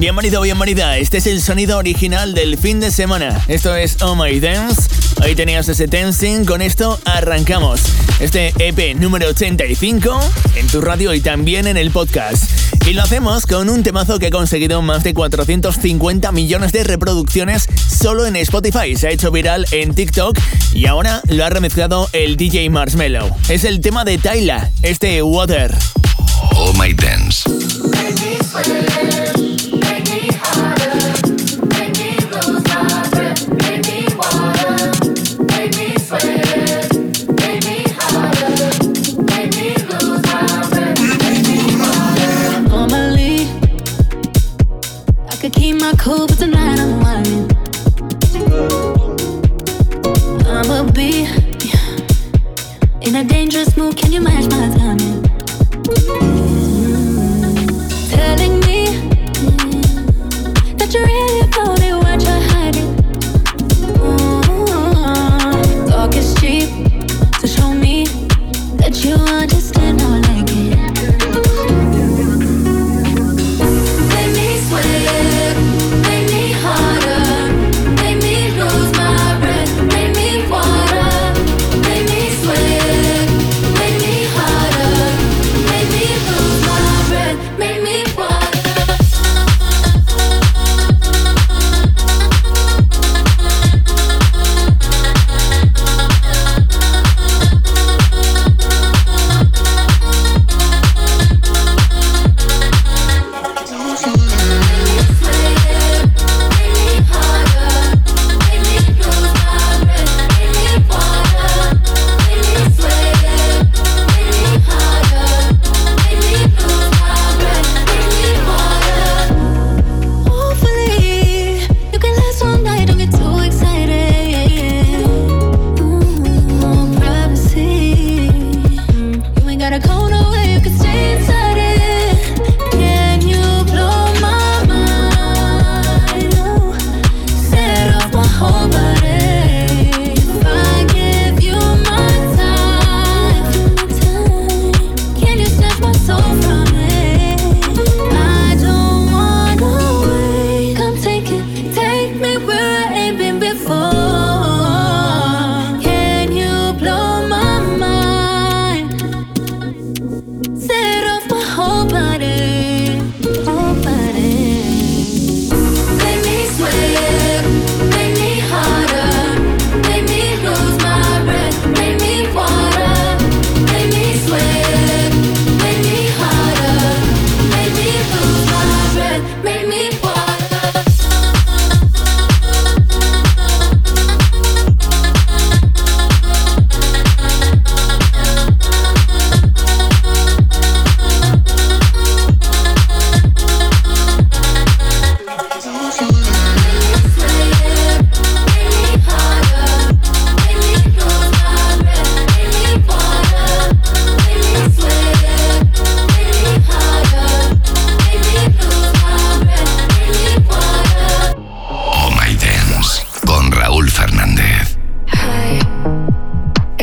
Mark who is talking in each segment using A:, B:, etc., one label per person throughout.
A: Bienvenido, bienvenida. Este es el sonido original del fin de semana. Esto es Oh My Dance. Ahí tenías ese dancing. Con esto arrancamos. Este EP número 85 en tu radio y también en el podcast. Y lo hacemos con un temazo que ha conseguido más de 450 millones de reproducciones solo en Spotify. Se ha hecho viral en TikTok y ahora lo ha remezclado el DJ Marshmello. Es el tema de Tyla, este Water.
B: Oh My Dance.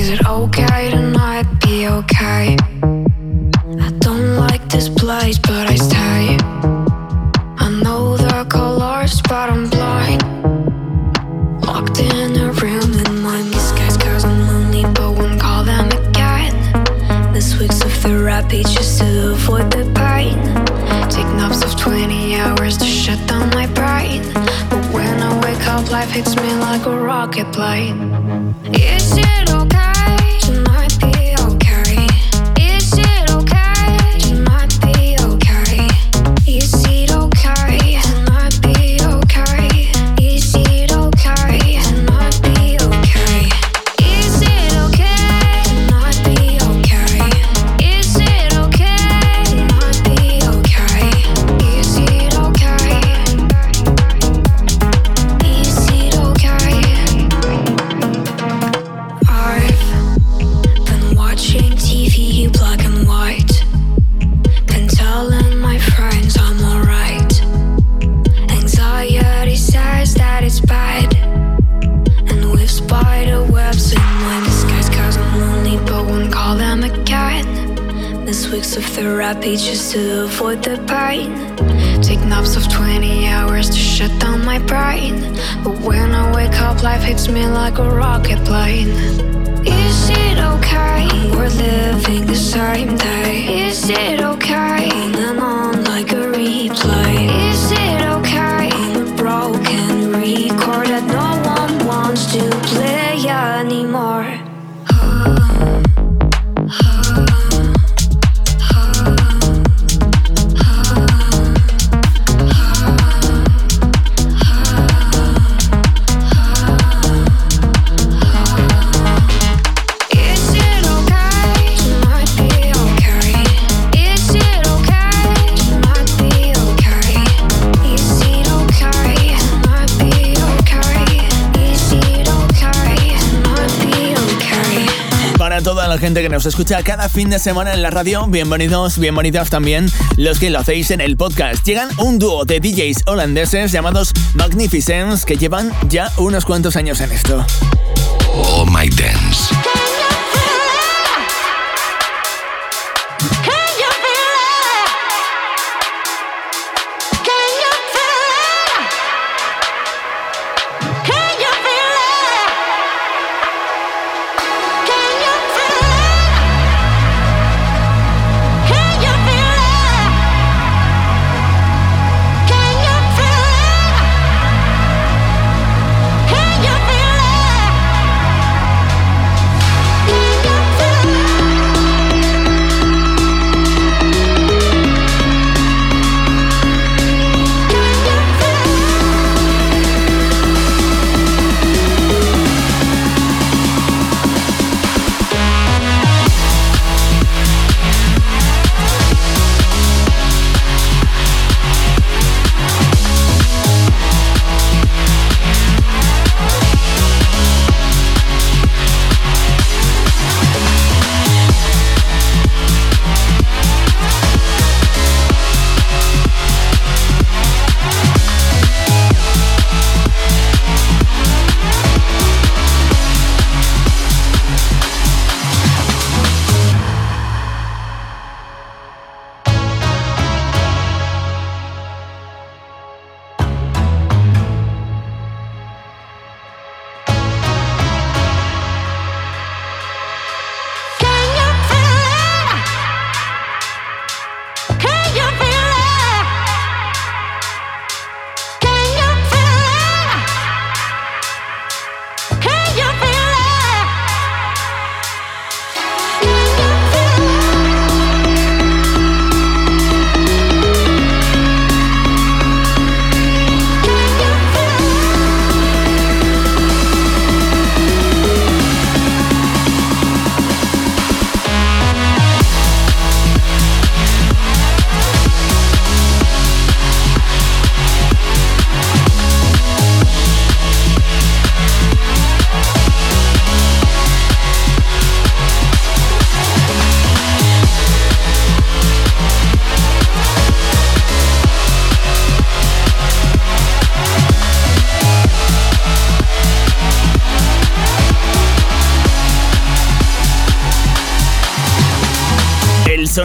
C: Is
D: it okay to not be okay? I don't like this place,
C: but I stay. I know the colors, but I'm blind. Locked in a room in my disguise, cause I'm lonely, but won't call them again. This week's of therapy just to avoid the pain. Take naps of 20 hours to shut down my brain. But when I wake up, life hits me like a
D: rocket plane. 白 nos escucha cada fin de semana en la radio. Bienvenidos, bienvenidas también los que lo hacéis en el podcast. Llegan un dúo de DJs holandeses llamados Magnificence que llevan ya unos cuantos años en esto.
E: Oh My Dance.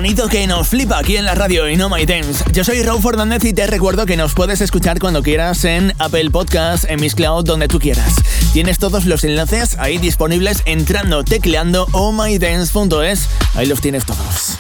F: Sonido que nos flipa aquí en la radio y No My Dance. Yo soy Raúl Fernández y te recuerdo que nos puedes escuchar cuando quieras en Apple Podcast, en Miss Cloud, donde tú quieras. Tienes todos los enlaces ahí disponibles entrando, tecleando ohmydance.es. Ahí los tienes todos.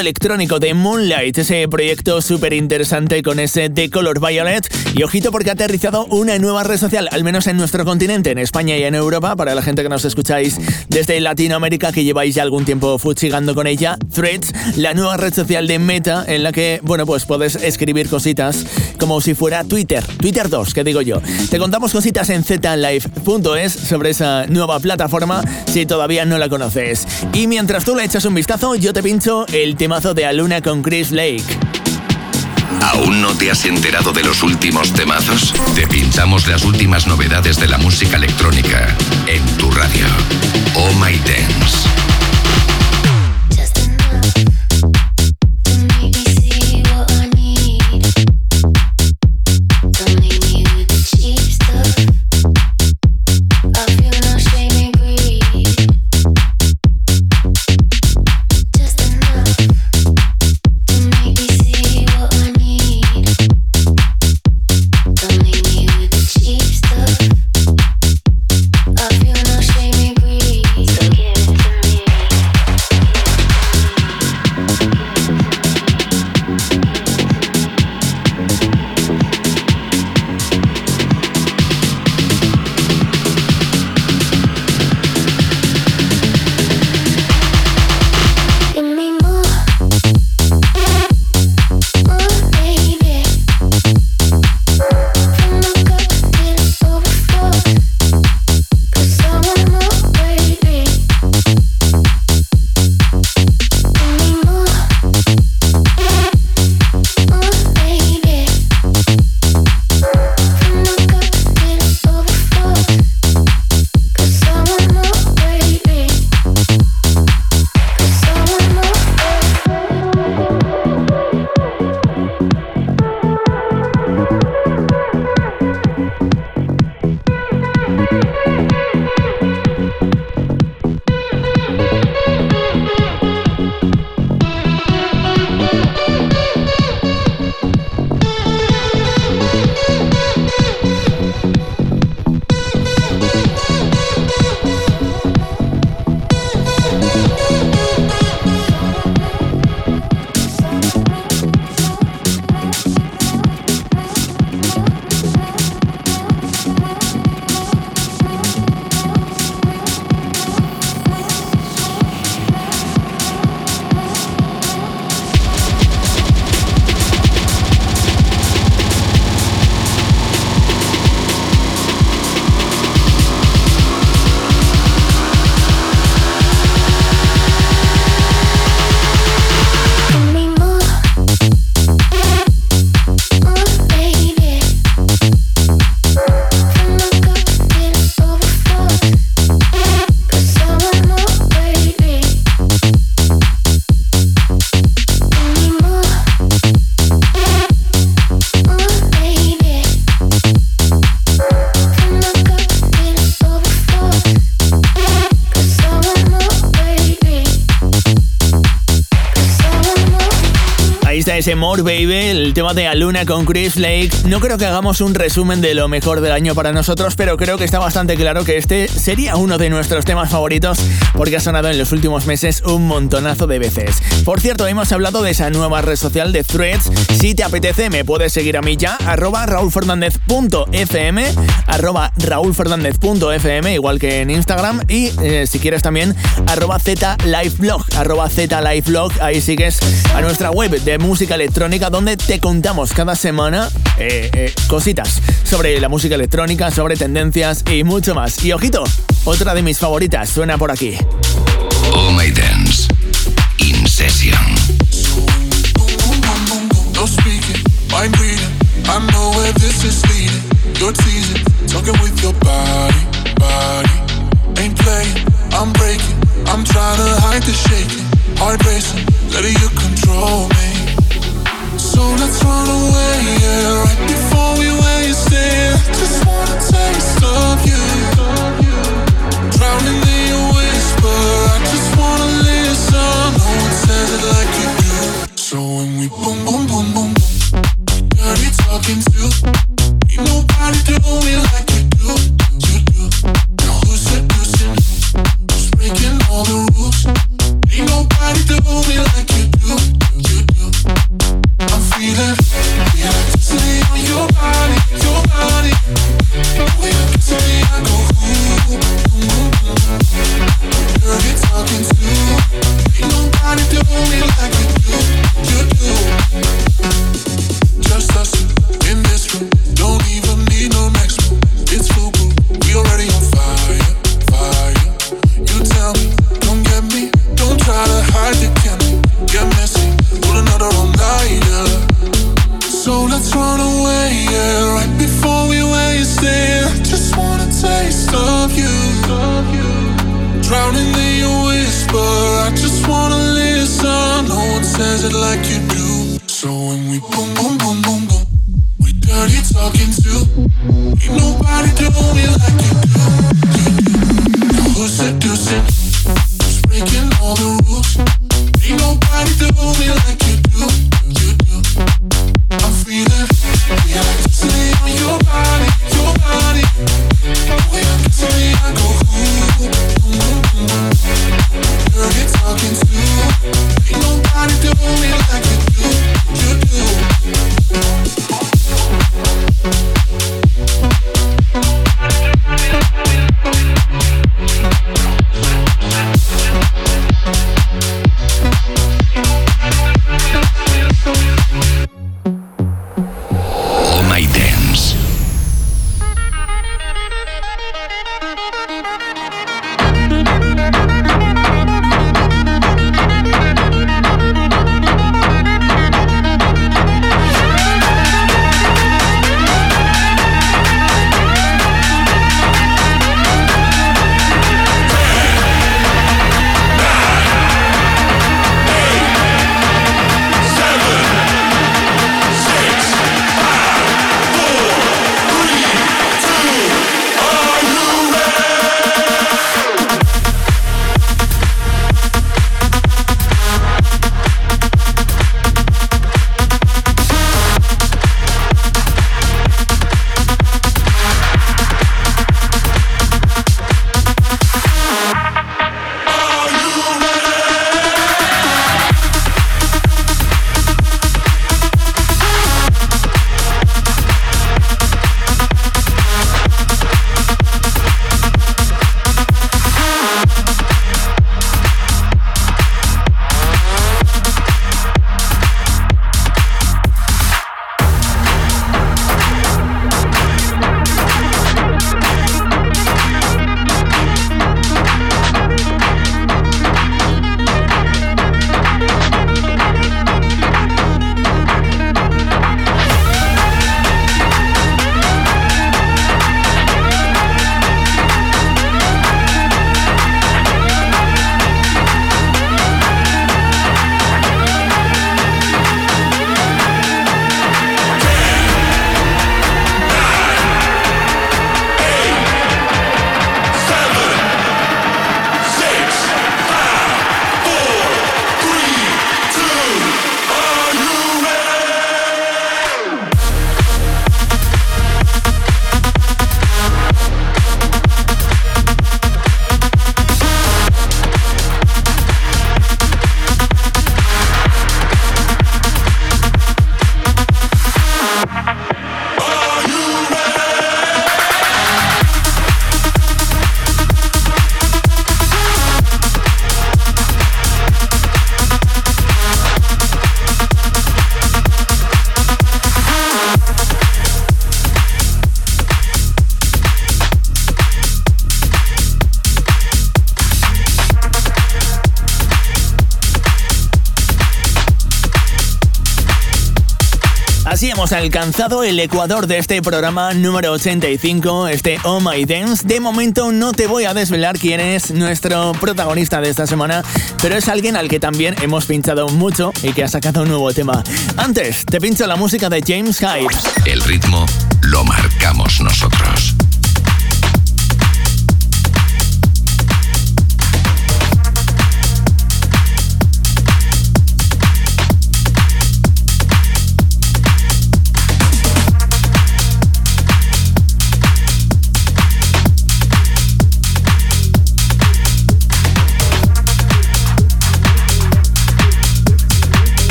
F: Electrónico de Moonlight, ese proyecto súper interesante con ese de Color Violet. Y ojito porque ha aterrizado una nueva red social, al menos en nuestro continente, en España y en Europa, para la gente que nos escucháis desde Latinoamérica, que lleváis ya algún tiempo fuchigando con ella. Threads, la nueva red social de Meta, en la que, bueno, pues puedes escribir cositas como si fuera Twitter, Twitter 2, que digo yo. Te contamos cositas en zlive.es sobre esa nueva plataforma si todavía no la conoces. Y mientras tú le echas un vistazo, yo te pincho el temazo de Aluna con Chris Lake.
G: ¿Aún no te has enterado de los últimos temazos? Te pintamos las últimas novedades de la música electrónica en tu radio. Oh My Dance.
A: El tema de Aluna con Chris Lake. No creo que hagamos un resumen de lo mejor del año para nosotros, pero creo que está bastante claro que este sería uno de nuestros temas favoritos porque ha sonado en los últimos meses un montonazo de veces. Por cierto, hemos hablado de esa nueva red social de Threads. Si te apetece, me puedes seguir a mí ya, arroba raulfernandez.fm, arroba raulfernandez.fm, igual que en Instagram, y eh, si quieres también, arroba zliveblog, arroba zliveblog, ahí sigues a nuestra web de música electrónica donde te contamos cada semana eh, eh, cositas sobre la música electrónica, sobre tendencias y mucho más. Y ojito, otra de mis favoritas suena por aquí.
H: Oh My Dance, In Session.
I: No speaking, mind reading. I know where this is leading. You're teasing, talking with your body, body. Ain't playing, I'm breaking. I'm trying to hide the shaking. Heart racing, letting you control me. Ain't nobody do me like body, your body.
A: Alcanzado el ecuador de este programa número 85, este Oh My Dance. De momento no te voy a desvelar quién es nuestro protagonista de esta semana, pero es alguien al que también hemos pinchado mucho y que ha sacado un nuevo tema. Antes, te pincho la música de James Hype.
H: El ritmo lo marcamos nosotros.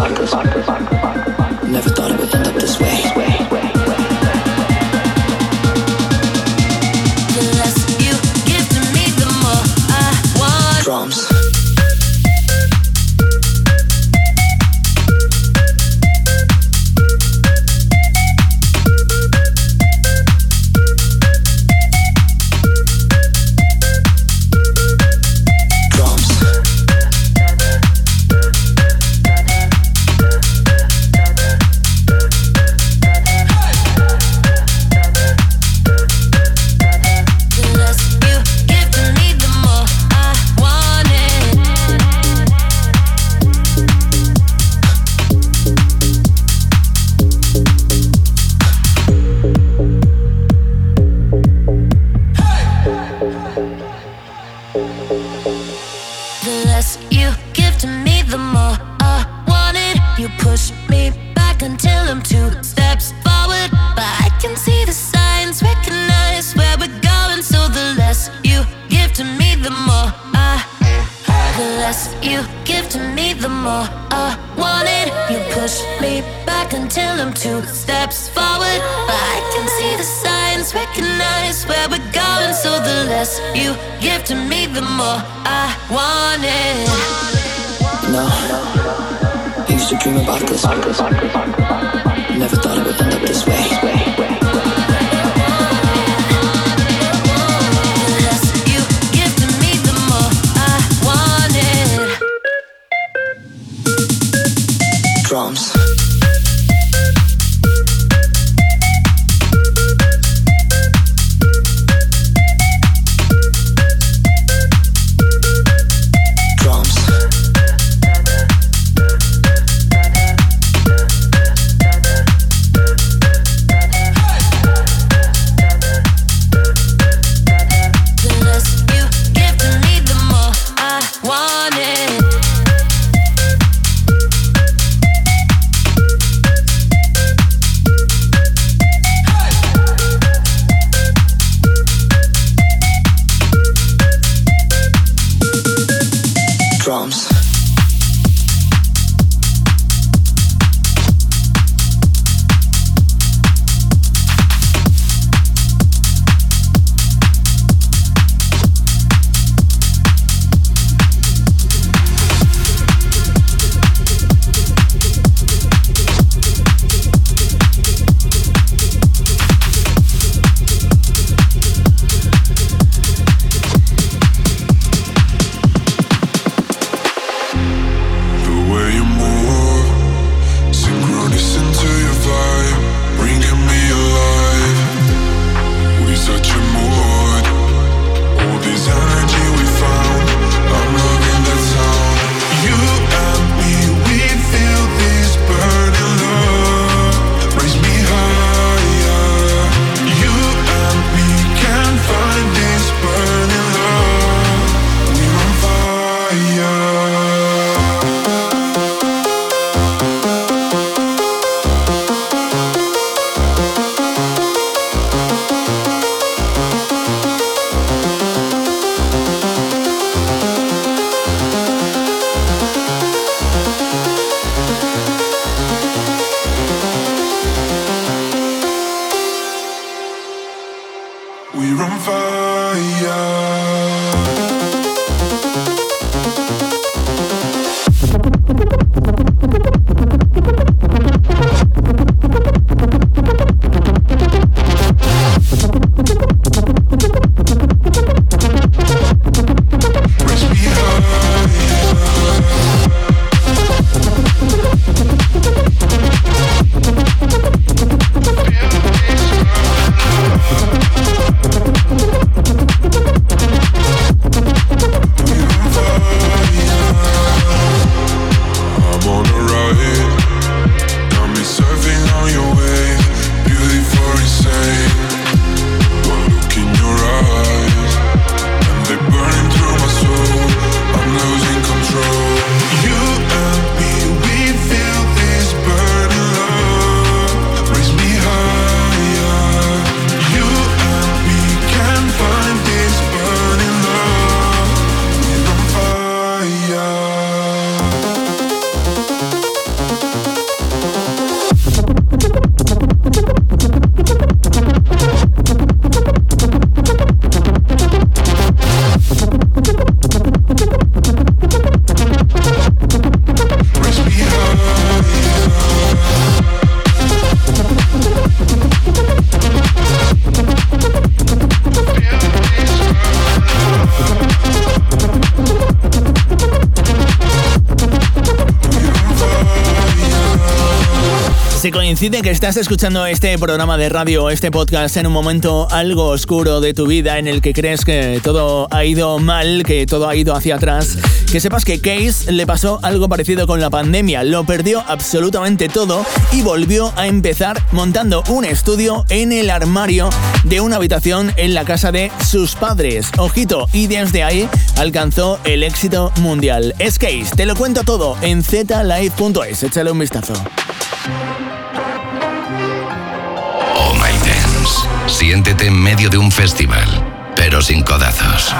J: cycle, cycle, cycle.
A: Coincide que estás escuchando este programa de radio, este podcast, en un momento algo oscuro de tu vida en el que crees que todo ha ido mal, que todo ha ido hacia atrás, que sepas que Case le pasó algo parecido con la pandemia, lo perdió absolutamente todo y volvió a empezar montando un estudio en el armario de una habitación en la casa de sus padres. Ojito, y desde ahí alcanzó el éxito mundial. Es Case, te lo cuento todo en zlive.es, échale un vistazo.
H: Siéntete en medio de un festival, pero sin codazos.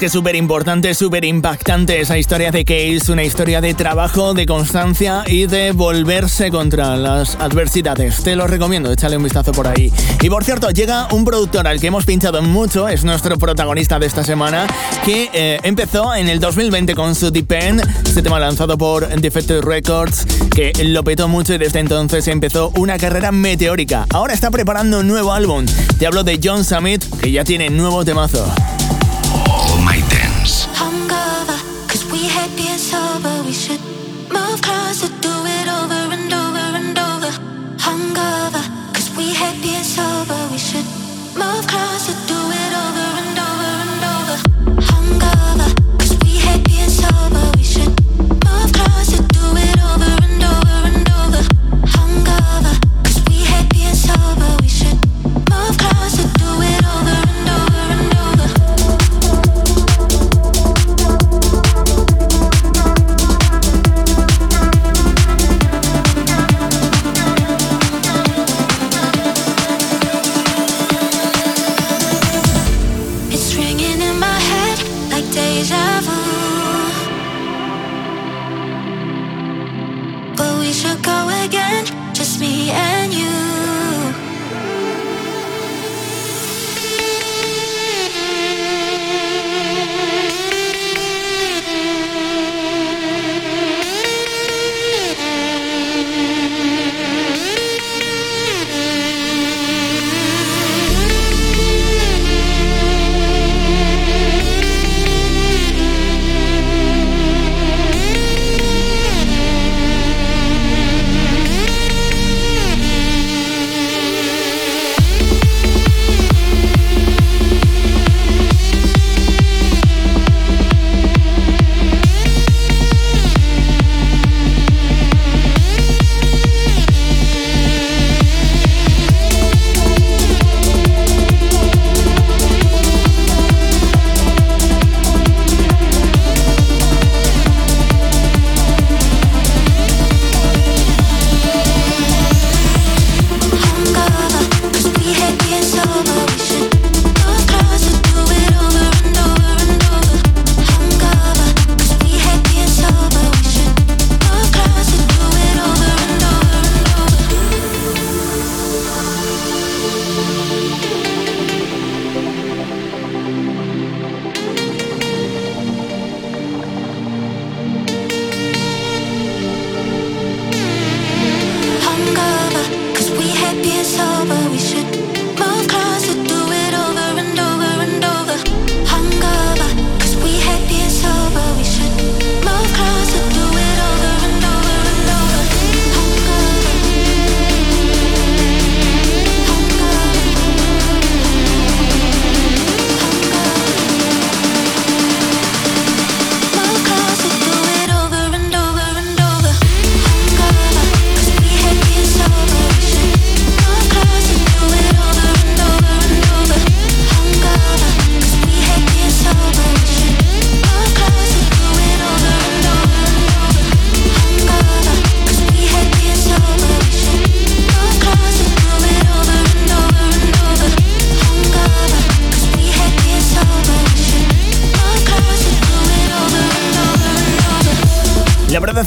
A: Que es súper importante, súper impactante esa historia de Case, una historia de trabajo, de constancia y de volverse contra las adversidades. Te lo recomiendo, échale un vistazo por ahí. Y por cierto, llega un productor al que hemos pinchado mucho, es nuestro protagonista de esta semana, que eh, empezó en el 2020 con su Depend, este tema lanzado por Defected Records, que lo petó mucho y desde entonces empezó una carrera meteórica. Ahora está preparando un nuevo álbum. Te hablo de John Summit, que ya tiene nuevo temazo. my dance. Hungover, cause we had beer sober, we should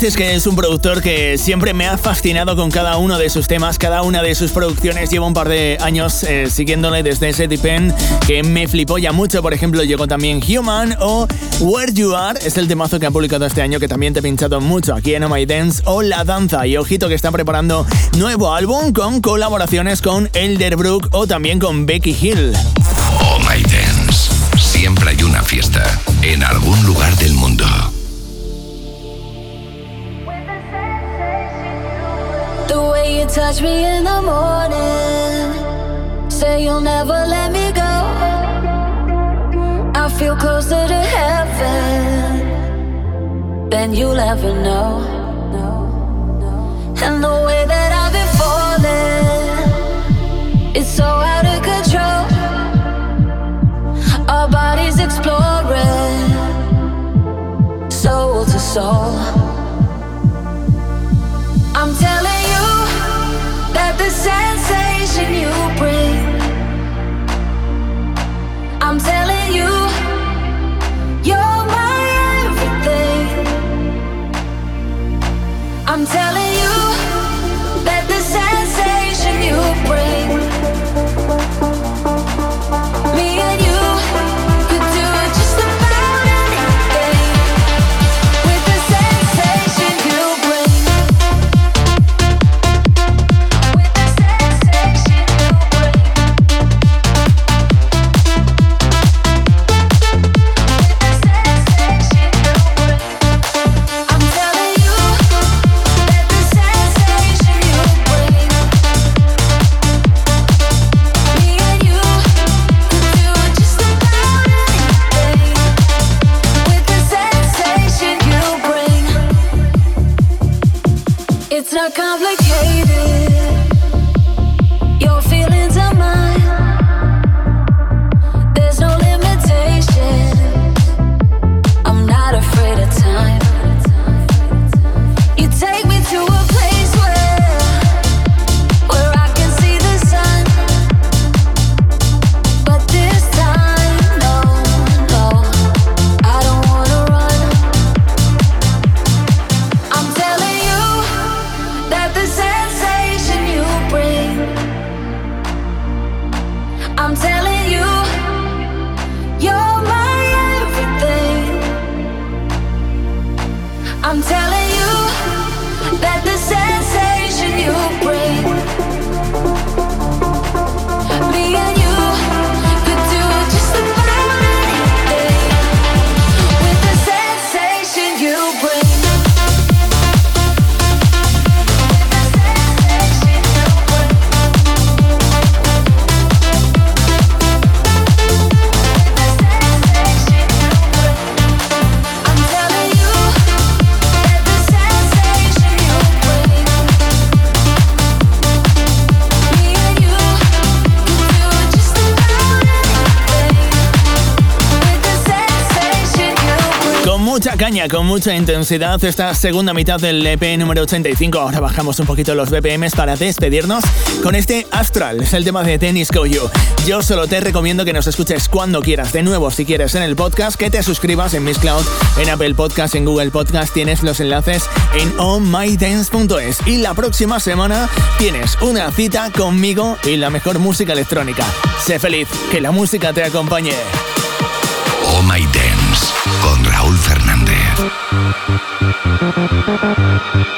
A: es que es un productor que siempre me ha fascinado con cada uno de sus temas, cada una de sus producciones. Llevo un par de años eh, siguiéndole desde ese Pen que me flipó ya mucho. Por ejemplo, llegó también Human o Where You Are, es el temazo que ha publicado este año que también te he pinchado mucho aquí en Oh My Dance o La Danza. Y ojito que está preparando nuevo álbum con colaboraciones con Elderbrook o también con Becky Hill.
H: Oh My Dance. Siempre hay una fiesta en algún lugar del mundo.
K: The way you touch me in the morning. Say you'll never let me go. I feel closer to heaven than you'll ever know. And the way that I've been falling, it's so out of control. Our bodies exploring, soul to soul. I'm telling sensation you bring.
A: Con mucha intensidad esta segunda mitad del EP número 85. Ahora bajamos un poquito los BPMs para despedirnos con este Astral, es el tema de Tennis You. Yo solo te recomiendo que nos escuches cuando quieras, de nuevo si quieres en el podcast, que te suscribas en Miss Cloud, en Apple Podcast, en Google Podcast, tienes los enlaces en onmydance.es y la próxima semana tienes una cita conmigo y la mejor música electrónica. Sé feliz, que la música te acompañe.
H: Oh My Dance con Raúl Fernández. Thank you.